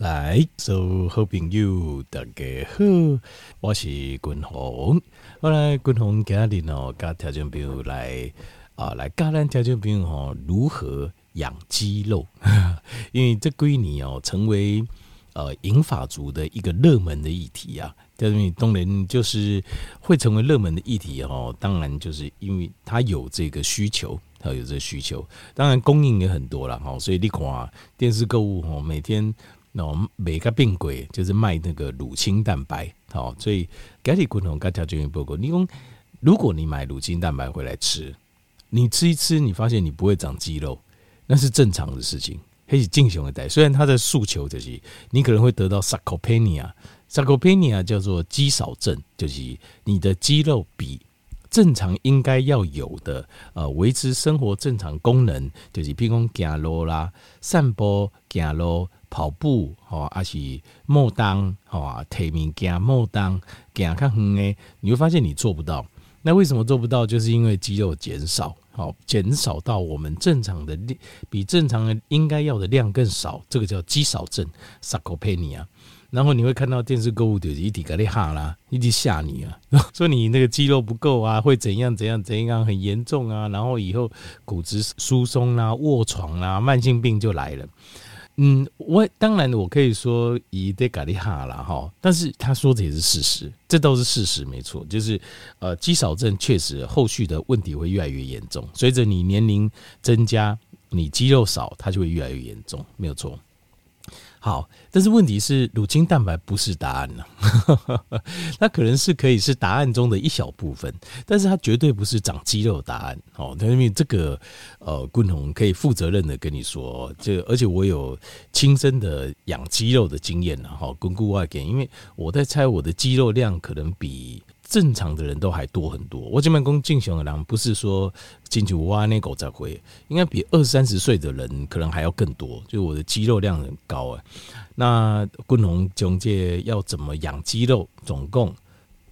来，所有好朋友大家好，我是君宏。后来君宏今日哦，跟听众朋友来啊，来教咱条件朋友哦，如何养肌肉？因为这几年哦，成为呃银发族的一个热门的议题啊。因为当然就是会成为热门的议题哦，当然就是因为它有这个需求，它有这个需求，当然供应也很多了哈。所以你看电视购物哦，每天。那我们每个病柜就是卖那个乳清蛋白，好，所以该体滚筒该条件报告。你讲，如果你买乳清蛋白回来吃，你吃一吃，你发现你不会长肌肉，那是正常的事情，可以进行的代。虽然它的诉求就是你可能会得到 sarcopenia，sarcopenia 叫做肌少症，就是你的肌肉比正常应该要有的呃维持生活正常功能，就是譬如讲走路啦、散步、走路。跑步，吼，还是莫当，吼，提物件莫当，行较远诶，你会发现你做不到。那为什么做不到？就是因为肌肉减少，好，减少到我们正常的比正常的应该要的量更少，这个叫肌少症 （sarcopenia）。然后你会看到电视购物就是一直给你哈啦，一直吓你啊，说你那个肌肉不够啊，会怎样怎样怎样，很严重啊，然后以后骨质疏松啊，卧床啊，慢性病就来了。嗯，我当然我可以说以得咖喱哈了哈，但是他说的也是事实，这都是事实，没错，就是呃肌少症确实后续的问题会越来越严重，随着你年龄增加，你肌肉少，它就会越来越严重，没有错。好，但是问题是，乳清蛋白不是答案呢、啊。它可能是可以是答案中的一小部分，但是它绝对不是长肌肉答案。哦，因为这个呃，棍红可以负责任的跟你说，这、而且我有亲身的养肌肉的经验了。哈，巩固外给，因为我在猜我的肌肉量可能比。正常的人都还多很多。我这边讲正常的人，不是说进去挖那狗才会，应该比二三十岁的人可能还要更多。就我的肌肉量很高啊。那昆龙中介要怎么养肌肉？总共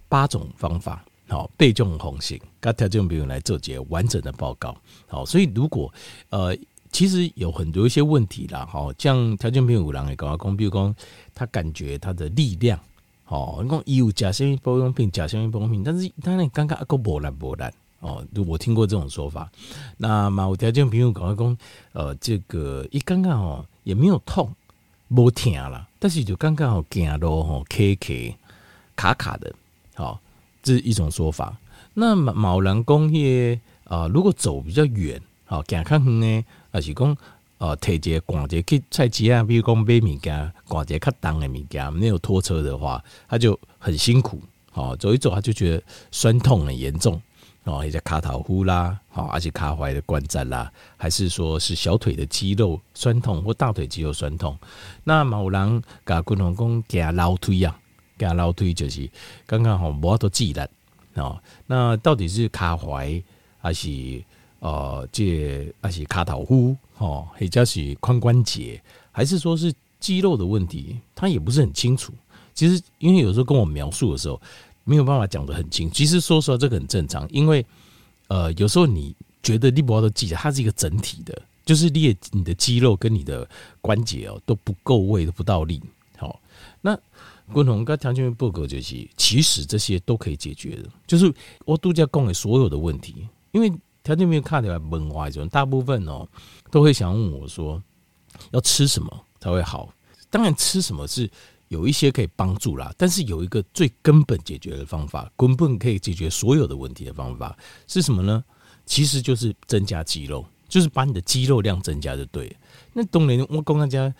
八种方法。好，背种红型，跟条件朋友来做节完整的报告。好，所以如果呃，其实有很多一些问题啦。好，像条件朋友五郎也搞阿公，比如说他感觉他的力量。哦，你讲有假什么保养品，假什么保养品，但是他那刚刚阿个无力无力哦，我听过这种说法。那么有条件朋友讲讲，呃，这个一刚刚哦也没有痛，无疼了，但是就刚刚好走路吼卡卡卡卡的，好，这是一种说法。那么某人讲些啊，如果走比较远，好行较远呢，还是讲。呃，提一个逛街去菜市啊，比如讲买物件，逛街较重的物件，没有拖车的话，他就很辛苦。好，走一走他就觉得酸痛很严重。哦，一些卡头呼啦，好，而且卡踝的关节啦，还是说是小腿的肌肉酸痛或大腿肌肉酸痛。那某人甲滚筒工加楼梯啊，加楼梯就是刚刚好无多记得哦。那到底是卡踝还是？呃，这还是卡头呼哦，或者是髋关节，还是说是肌肉的问题？他也不是很清楚。其实，因为有时候跟我描述的时候，没有办法讲得很清。其实说实话，这个很正常，因为呃，有时候你觉得力博的记得它是一个整体的，就是你你的肌肉跟你的关节哦都不够位，都不到力。好，那共同跟条件报告就是，其实这些都可以解决的。就是我度假供给所有的问题，因为。条件没有看起来文化一种，大部分哦都会想问我说，要吃什么才会好？当然吃什么是有一些可以帮助啦，但是有一个最根本解决的方法，根本可以解决所有的问题的方法是什么呢？其实就是增加肌肉，就是把你的肌肉量增加就对了。那当然，我跟大家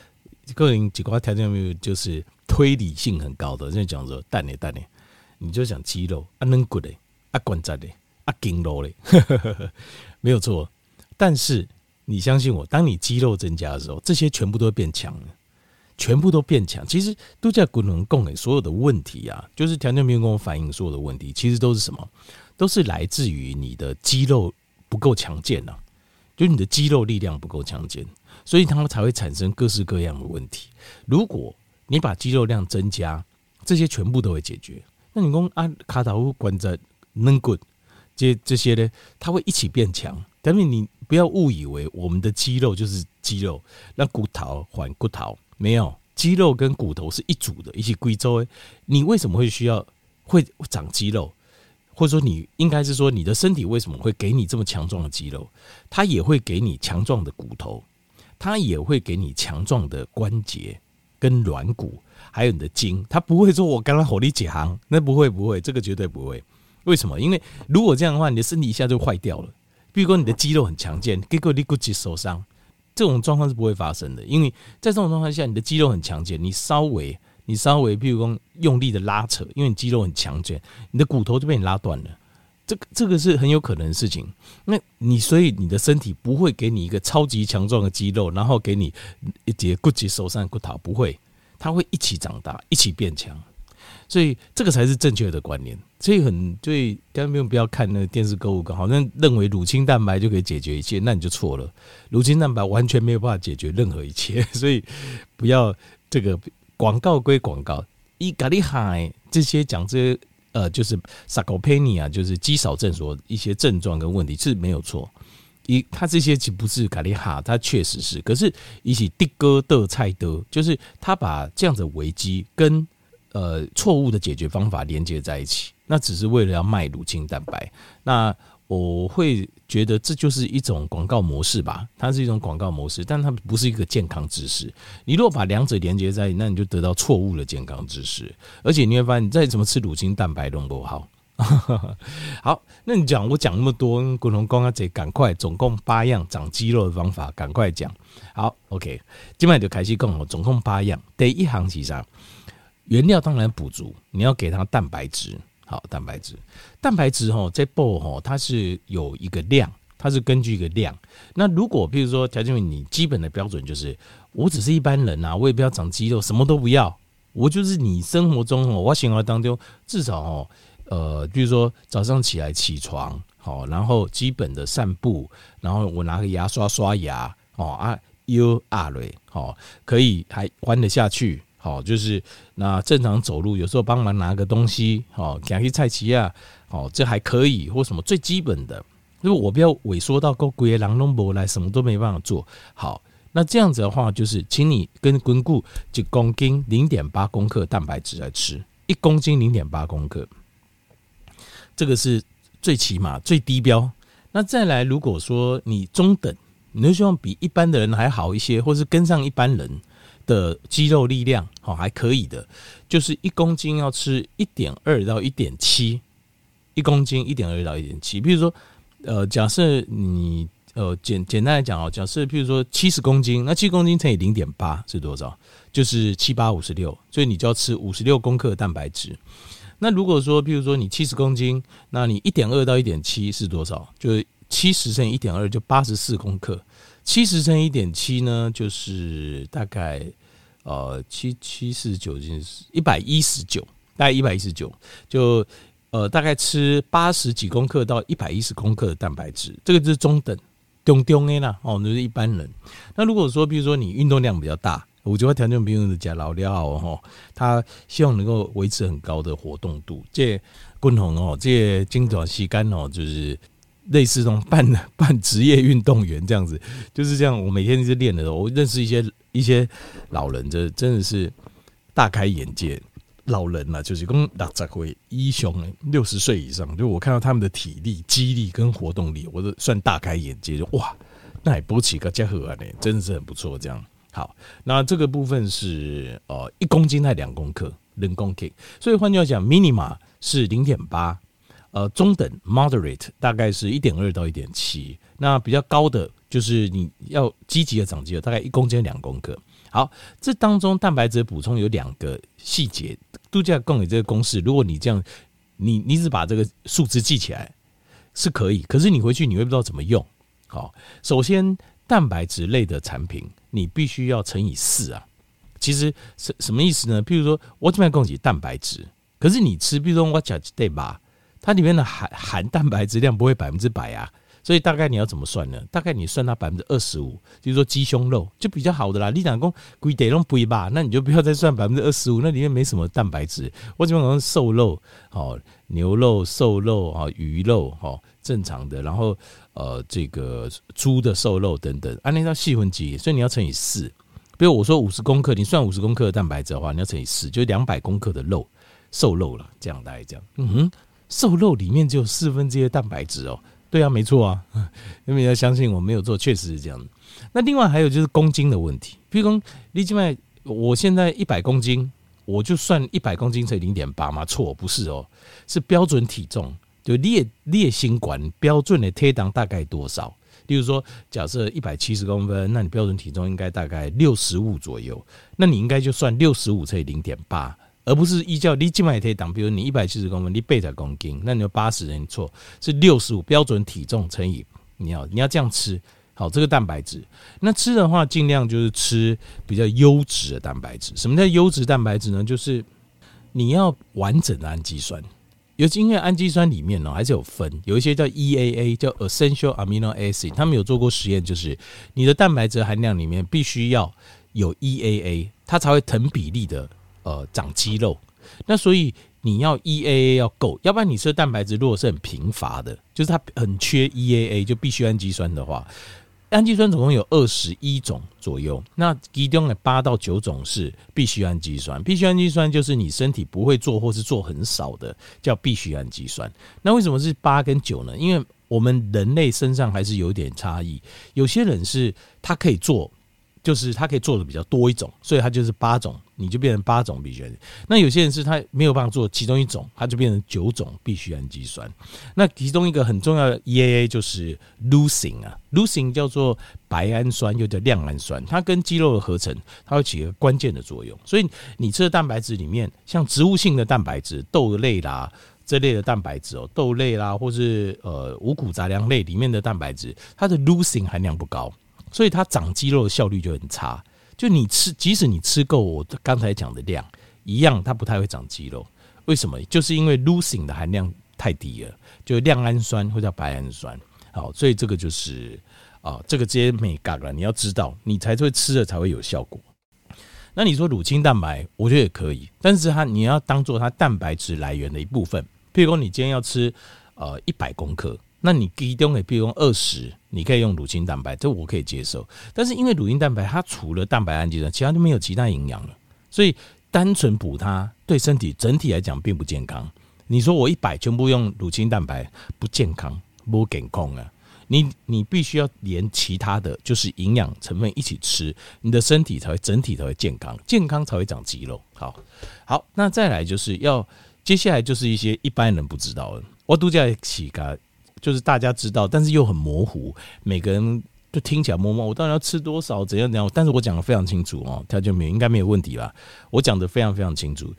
个人几个条件没有，就是推理性很高的，就讲说，蛋嘞蛋嘞，你就讲肌肉啊，能骨的啊，关节的。啊，筋肉嘞，没有错。但是你相信我，当你肌肉增加的时候，这些全部都会变强了，全部都变强。其实都在滚轮供给所有的问题啊，就是条件没有跟我反映所有的问题，其实都是什么？都是来自于你的肌肉不够强健呐，就是你的肌肉力量不够强健，所以它们才会产生各式各样的问题。如果你把肌肉量增加，这些全部都会解决。那你讲啊，卡塔乌关在能骨。这这些呢，它会一起变强。但是你不要误以为我们的肌肉就是肌肉，那骨头换骨头没有，肌肉跟骨头是一组的，一起归周。你为什么会需要会长肌肉？或者说，你应该是说，你的身体为什么会给你这么强壮的肌肉？它也会给你强壮的骨头，它也会给你强壮的关节跟软骨，还有你的筋。它不会说我刚刚火力几行，那不会不会，这个绝对不会。为什么？因为如果这样的话，你的身体一下就坏掉了。比如说你的肌肉很强健，结果你骨质受伤，这种状况是不会发生的。因为在这种状况下，你的肌肉很强健，你稍微。你稍微，譬如说用力的拉扯，因为你肌肉很强健，你的骨头就被你拉断了。这个这个是很有可能的事情。那你所以你的身体不会给你一个超级强壮的肌肉，然后给你一节骨质疏松骨头，不会，它会一起长大，一起变强。所以这个才是正确的观念。所以很，所以刚刚不要看那个电视购物，好像认为乳清蛋白就可以解决一切，那你就错了。乳清蛋白完全没有办法解决任何一切，所以不要这个。广告归广告，伊咖喱海这些讲这些呃，就是萨科佩尼啊，就是肌少症所一些症状跟问题是没有错。一，他这些其实不是咖喱哈，他确实是。可是一起的哥的菜的，就是他把这样的危机跟呃错误的解决方法连接在一起，那只是为了要卖乳清蛋白。那我会觉得这就是一种广告模式吧，它是一种广告模式，但它不是一个健康知识。你如果把两者连接在一起，那你就得到错误的健康知识，而且你会发现，你再怎么吃乳清蛋白都不好。好，那你讲我讲那么多，古龙光啊，得赶快，总共八样长肌肉的方法，赶快讲。好，OK，今晚就开始讲，总共八样。第一行是啥？原料当然补足，你要给它蛋白质。好，蛋白质，蛋白质哈，在报哈，它是有一个量，它是根据一个量。那如果比如说，条件你基本的标准就是，我只是一般人呐，我也不要长肌肉，什么都不要，我就是你生活中哦，我生活当中至少哦，呃，比如说早上起来起床，好，然后基本的散步，然后我拿个牙刷刷牙，哦啊，U R 嘞，好，可以还关得下去。好，就是那正常走路，有时候帮忙拿个东西，好，捡起菜齐啊，好，这还可以，或什么最基本的，如果我不要萎缩到够龟狼龙博来，什么都没办法做好，那这样子的话，就是请你跟滚固一公斤零点八公克蛋白质来吃，一公斤零点八公克，这个是最起码最低标。那再来，如果说你中等，你就希望比一般的人还好一些，或是跟上一般人。的肌肉力量好还可以的，就是一公斤要吃一点二到一点七，一公斤一点二到一点七。比如说，呃，假设你呃简简单来讲哦，假设譬如说七十公斤，那七公斤乘以零点八是多少？就是七八五十六，所以你就要吃五十六公克蛋白质。那如果说譬如说你七十公斤，那你一点二到一点七是多少？就是七十乘以一点二就八十四公克，七十乘以一点七呢，就是大概。呃，七七四九斤是一百一十九，大概一百一十九，就呃大概吃八十几公克到一百一十公克的蛋白质，这个就是中等，中中 A 啦，哦，就是一般人。那如果说，比如说你运动量比较大，我觉得条件比如的加老料哦，他希望能够维持很高的活动度，这共同哦，这精短细干哦，就是。类似这种半半 职业运动员这样子，就是这样。我每天一直练的时候，我认识一些一些老人，这真的是大开眼界。老人嘛，就是跟六十岁以上，六十岁以上，就我看到他们的体力、肌力跟活动力，我都算大开眼界。就哇，那也不起个家伙呢，真的是很不错。这样好，那这个部分是呃一公斤才两公克，人工 K。所以换句话讲，minima 是零点八。呃，中等 moderate 大概是一点二到一点七，那比较高的就是你要积极的长肌肉，大概一公斤两公克。好，这当中蛋白质补充有两个细节，度假供给这个公式，如果你这样，你你只把这个数字记起来是可以，可是你回去你会不知道怎么用。好，首先蛋白质类的产品你必须要乘以四啊，其实什什么意思呢？譬如说我这边供给蛋白质，可是你吃，比如说我讲对吧？它里面的含含蛋白质量不会百分之百啊，所以大概你要怎么算呢？大概你算它百分之二十五，就是说鸡胸肉就比较好的啦。你讲讲贵得弄贵吧，那你就不要再算百分之二十五，那里面没什么蛋白质。我基本上瘦肉，哦，牛肉、瘦肉啊，鱼肉，哦，正常的。然后呃，这个猪的瘦肉等等，按那套细分级，所以你要乘以四，比如我说五十公克，你算五十公克的蛋白质的话，你要乘以四，就两百公克的肉，瘦肉了。这样大概这样，嗯哼，瘦肉里面只有四分之一的蛋白质哦。对啊，没错啊，因为要相信我没有做，确实是这样。那另外还有就是公斤的问题，比如说你现在我现在一百公斤，我就算一百公斤乘以零点八吗？错，不是哦，是标准体重，就列列心管标准的贴档大概多少？例如说，假设一百七十公分，那你标准体重应该大概六十五左右，那你应该就算六十五乘以零点八。而不是依照你静脉可以挡，比如你一百七十公分，你背在公斤，那你就八十人错是六十五标准体重乘以你要你要这样吃好这个蛋白质。那吃的话，尽量就是吃比较优质的蛋白质。什么叫优质蛋白质呢？就是你要完整的氨基酸，尤其因为氨基酸里面呢还是有分，有一些叫 EAA 叫 Essential Amino Acid，他们有做过实验，就是你的蛋白质含量里面必须要有 EAA，它才会成比例的。呃，长肌肉，那所以你要 EAA 要够，要不然你吃蛋白质如果是很贫乏的，就是它很缺 EAA，就必须氨基酸的话，氨基酸总共有二十一种左右，那其中的八到九种是必需氨基酸，必需氨基酸就是你身体不会做或是做很少的，叫必需氨基酸。那为什么是八跟九呢？因为我们人类身上还是有点差异，有些人是他可以做。就是它可以做的比较多一种，所以它就是八种，你就变成八种必需氨基酸。那有些人是他没有办法做其中一种，它就变成九种必需氨基酸。那其中一个很重要的 EAA 就是 leucine 啊，leucine 叫做白氨酸，又叫亮氨酸，它跟肌肉的合成，它会起一个关键的作用。所以你吃的蛋白质里面，像植物性的蛋白质，豆类啦这类的蛋白质哦，豆类啦，或是呃五谷杂粮类里面的蛋白质，它的 leucine 含量不高。所以它长肌肉的效率就很差，就你吃，即使你吃够我刚才讲的量一样，它不太会长肌肉。为什么？就是因为 losing 的含量太低了，就亮氨酸或者白氨酸。好，所以这个就是啊，这个这些美嘎了，你要知道，你才会吃了才会有效果。那你说乳清蛋白，我觉得也可以，但是它你要当做它蛋白质来源的一部分。譬如说，你今天要吃呃一百公克。那你其中也比如用二十，你可以用乳清蛋白，这我可以接受。但是因为乳清蛋白它除了蛋白氨基酸，其他就没有其他营养了，所以单纯补它对身体整体来讲并不健康。你说我一百全部用乳清蛋白不健康，不健康啊！你你必须要连其他的就是营养成分一起吃，你的身体才会整体才会健康，健康才会长肌肉。好，好，那再来就是要接下来就是一些一般人不知道的，我都在起个。就是大家知道，但是又很模糊，每个人就听起来模糊。我到底要吃多少？怎样怎样？但是我讲的非常清楚哦，条件没应该没有问题吧？我讲的非常非常清楚。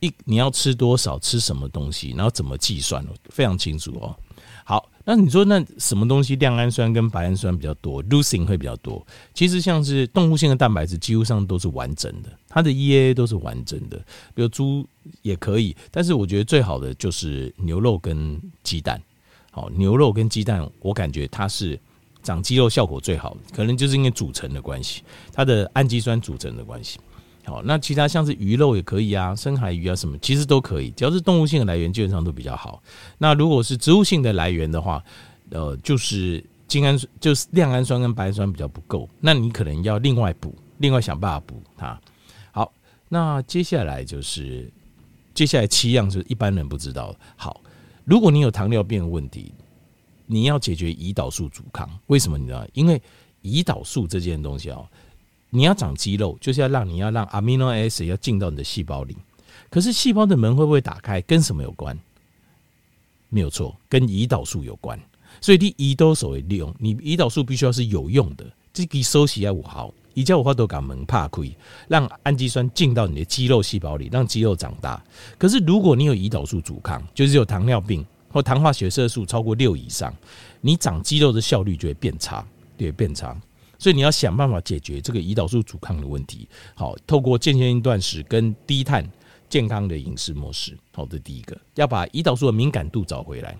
一你要吃多少？吃什么东西？然后怎么计算？非常清楚哦。好，那你说那什么东西亮氨酸跟白氨酸比较多？leucine 会比较多。其实像是动物性的蛋白质，几乎上都是完整的，它的 EAA 都是完整的。比如猪也可以，但是我觉得最好的就是牛肉跟鸡蛋。好，牛肉跟鸡蛋，我感觉它是长肌肉效果最好的，可能就是因为组成的关系，它的氨基酸组成的关系。好，那其他像是鱼肉也可以啊，深海鱼啊什么，其实都可以，只要是动物性的来源，基本上都比较好。那如果是植物性的来源的话，呃，就是精氨酸，就是亮氨酸跟白氨酸比较不够，那你可能要另外补，另外想办法补它。好，那接下来就是接下来七样就是一般人不知道。好。如果你有糖尿病的问题，你要解决胰岛素阻抗，为什么你知道？因为胰岛素这件东西哦，你要长肌肉，就是要让你要让 amino acid 要进到你的细胞里。可是细胞的门会不会打开？跟什么有关？没有错，跟胰岛素有关。所以你胰岛素利用，你胰岛素必须要是有用的，这个收起来五毫。以前我话都讲门怕亏，让氨基酸进到你的肌肉细胞里，让肌肉长大。可是如果你有胰岛素阻抗，就是有糖尿病或糖化血色素超过六以上，你长肌肉的效率就会变差，对，变差。所以你要想办法解决这个胰岛素阻抗的问题。好，透过间歇性断食跟低碳健康的饮食模式。好，这第一个，要把胰岛素的敏感度找回来。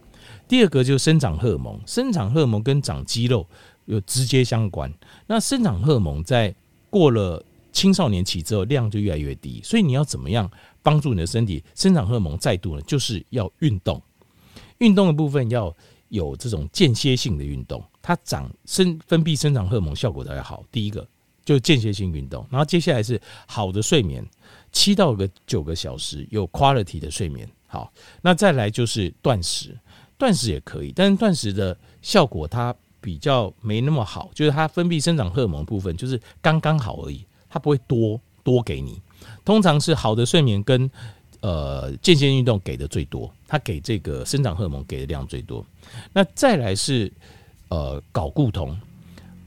第二个就是生长荷尔蒙，生长荷尔蒙跟长肌肉。有直接相关。那生长荷尔蒙在过了青少年期之后量就越来越低，所以你要怎么样帮助你的身体生长荷尔蒙再度呢？就是要运动。运动的部分要有这种间歇性的运动，它长生分泌生长荷尔蒙效果才会好。第一个就间歇性运动。然后接下来是好的睡眠，七到个九个小时有 quality 的睡眠。好，那再来就是断食，断食也可以，但是断食的效果它比较没那么好，就是它分泌生长荷尔蒙部分就是刚刚好而已，它不会多多给你。通常是好的睡眠跟呃间歇运动给的最多，它给这个生长荷尔蒙给的量最多。那再来是呃睾固酮，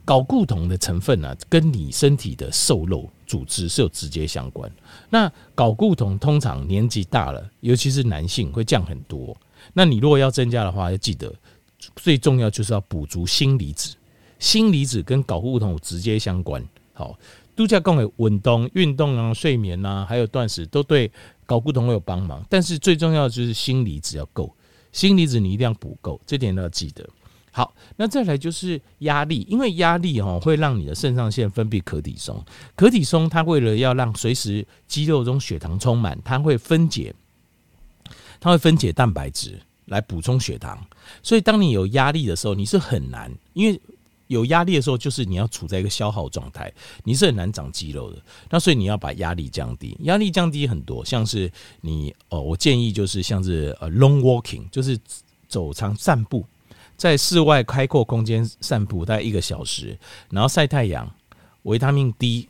睾固酮的成分呢、跟你身体的瘦肉组织是有直接相关。那睾固酮通常年纪大了，尤其是男性会降很多。那你如果要增加的话，要记得最重要就是要补足锌离子，锌离子跟睾固酮直接相关。好。度假共有运动、运动啊、睡眠啊，还有断食，都对睾固酮有帮忙。但是最重要的就是锌离子要够，锌离子你一定要补够，这点要记得。好，那再来就是压力，因为压力哈会让你的肾上腺分泌可体松，可体松它为了要让随时肌肉中血糖充满，它会分解，它会分解蛋白质来补充血糖。所以当你有压力的时候，你是很难，因为。有压力的时候，就是你要处在一个消耗状态，你是很难长肌肉的。那所以你要把压力降低，压力降低很多，像是你哦，我建议就是像是呃 long walking，就是走长散步，在室外开阔空间散步大概一个小时，然后晒太阳，维他命 D，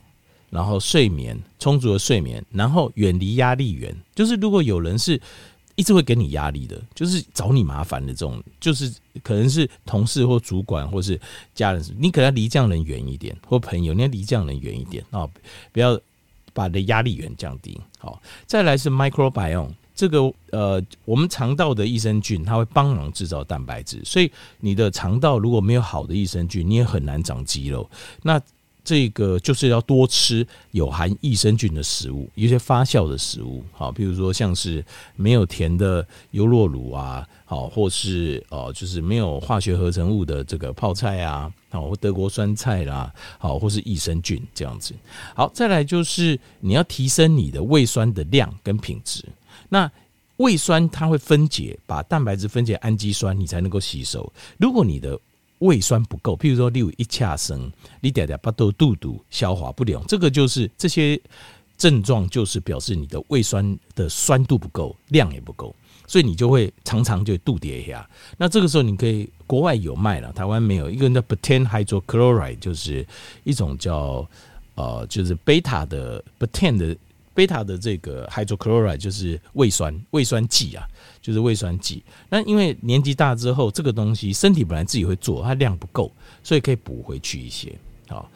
然后睡眠充足的睡眠，然后远离压力源。就是如果有人是。一直会给你压力的，就是找你麻烦的这种，就是可能是同事或主管或是家人，你可能离这样人远一点，或朋友你要离这样人远一点啊，不要把你的压力源降低。好，再来是 microbiome，这个呃，我们肠道的益生菌它会帮忙制造蛋白质，所以你的肠道如果没有好的益生菌，你也很难长肌肉。那这个就是要多吃有含益生菌的食物，一些发酵的食物，好，比如说像是没有甜的优酪乳啊，好，或是哦，就是没有化学合成物的这个泡菜啊，好，或德国酸菜啦，好，或是益生菌这样子。好，再来就是你要提升你的胃酸的量跟品质。那胃酸它会分解，把蛋白质分解氨基酸，你才能够吸收。如果你的胃酸不够，譬如说，你有一恰生，你点点巴豆肚肚消化不了，这个就是这些症状，就是表示你的胃酸的酸度不够，量也不够，所以你就会常常就肚跌一下。那这个时候，你可以国外有卖了，台湾没有。一个叫 butan hydrochloride，就是一种叫呃，就是贝塔的 butan 的贝塔的这个 hydrochloride，就是胃酸胃酸剂啊。就是胃酸剂，那因为年纪大之后，这个东西身体本来自己会做，它量不够，所以可以补回去一些。好，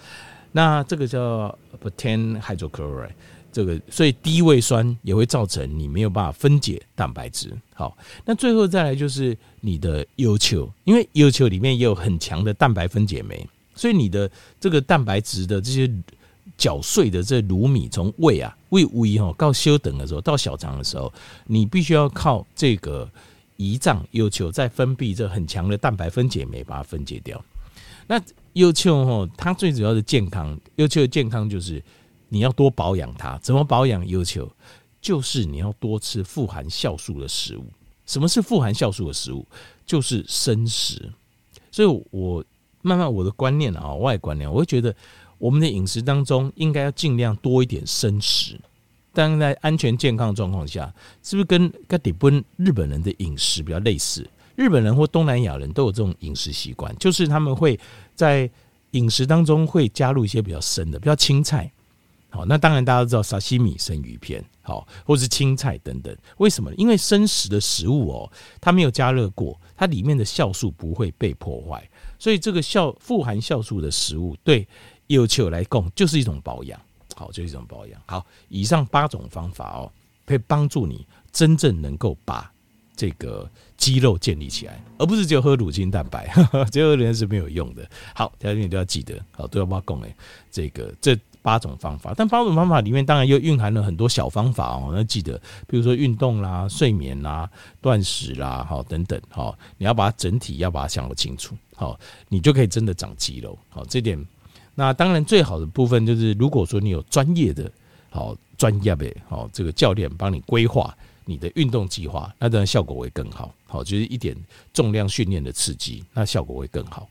那这个叫 betaine hydrochloride，这个所以低胃酸也会造成你没有办法分解蛋白质。好，那最后再来就是你的优球，因为优球里面也有很强的蛋白分解酶，所以你的这个蛋白质的这些。搅碎的这卤米从胃啊胃胃哈到小肠的时候，到小肠的时候，你必须要靠这个胰脏要求在分泌这很强的蛋白分解酶把它分解掉。那要求哈，它最主要的健康要求的健康就是你要多保养它。怎么保养？要求就是你要多吃富含酵素的食物。什么是富含酵素的食物？就是生食。所以我慢慢我的观念啊，外观念，我会觉得。我们的饮食当中应该要尽量多一点生食，但在安全健康状况下，是不是跟跟日本日本人的饮食比较类似？日本人或东南亚人都有这种饮食习惯，就是他们会在饮食当中会加入一些比较生的，比较青菜。好，那当然大家都知道沙西米生鱼片，好，或是青菜等等。为什么？因为生食的食物哦，它没有加热过，它里面的酵素不会被破坏，所以这个酵富含酵素的食物对。有球来供就是一种保养，好，就是一种保养。好，以上八种方法哦，可以帮助你真正能够把这个肌肉建立起来，而不是只有喝乳清蛋白，这个人是没有用的。好，大家你都要记得，好，都要把它供诶。这个这八种方法，但八种方法里面当然又蕴含了很多小方法哦，要记得，比如说运动啦、睡眠啦、断食啦，好，等等，好，你要把它整体要把它想得清楚，好，你就可以真的长肌肉，好，这点。那当然，最好的部分就是，如果说你有专业的、好专业的、好这个教练帮你规划你的运动计划，那当然效果会更好。好，就是一点重量训练的刺激，那效果会更好。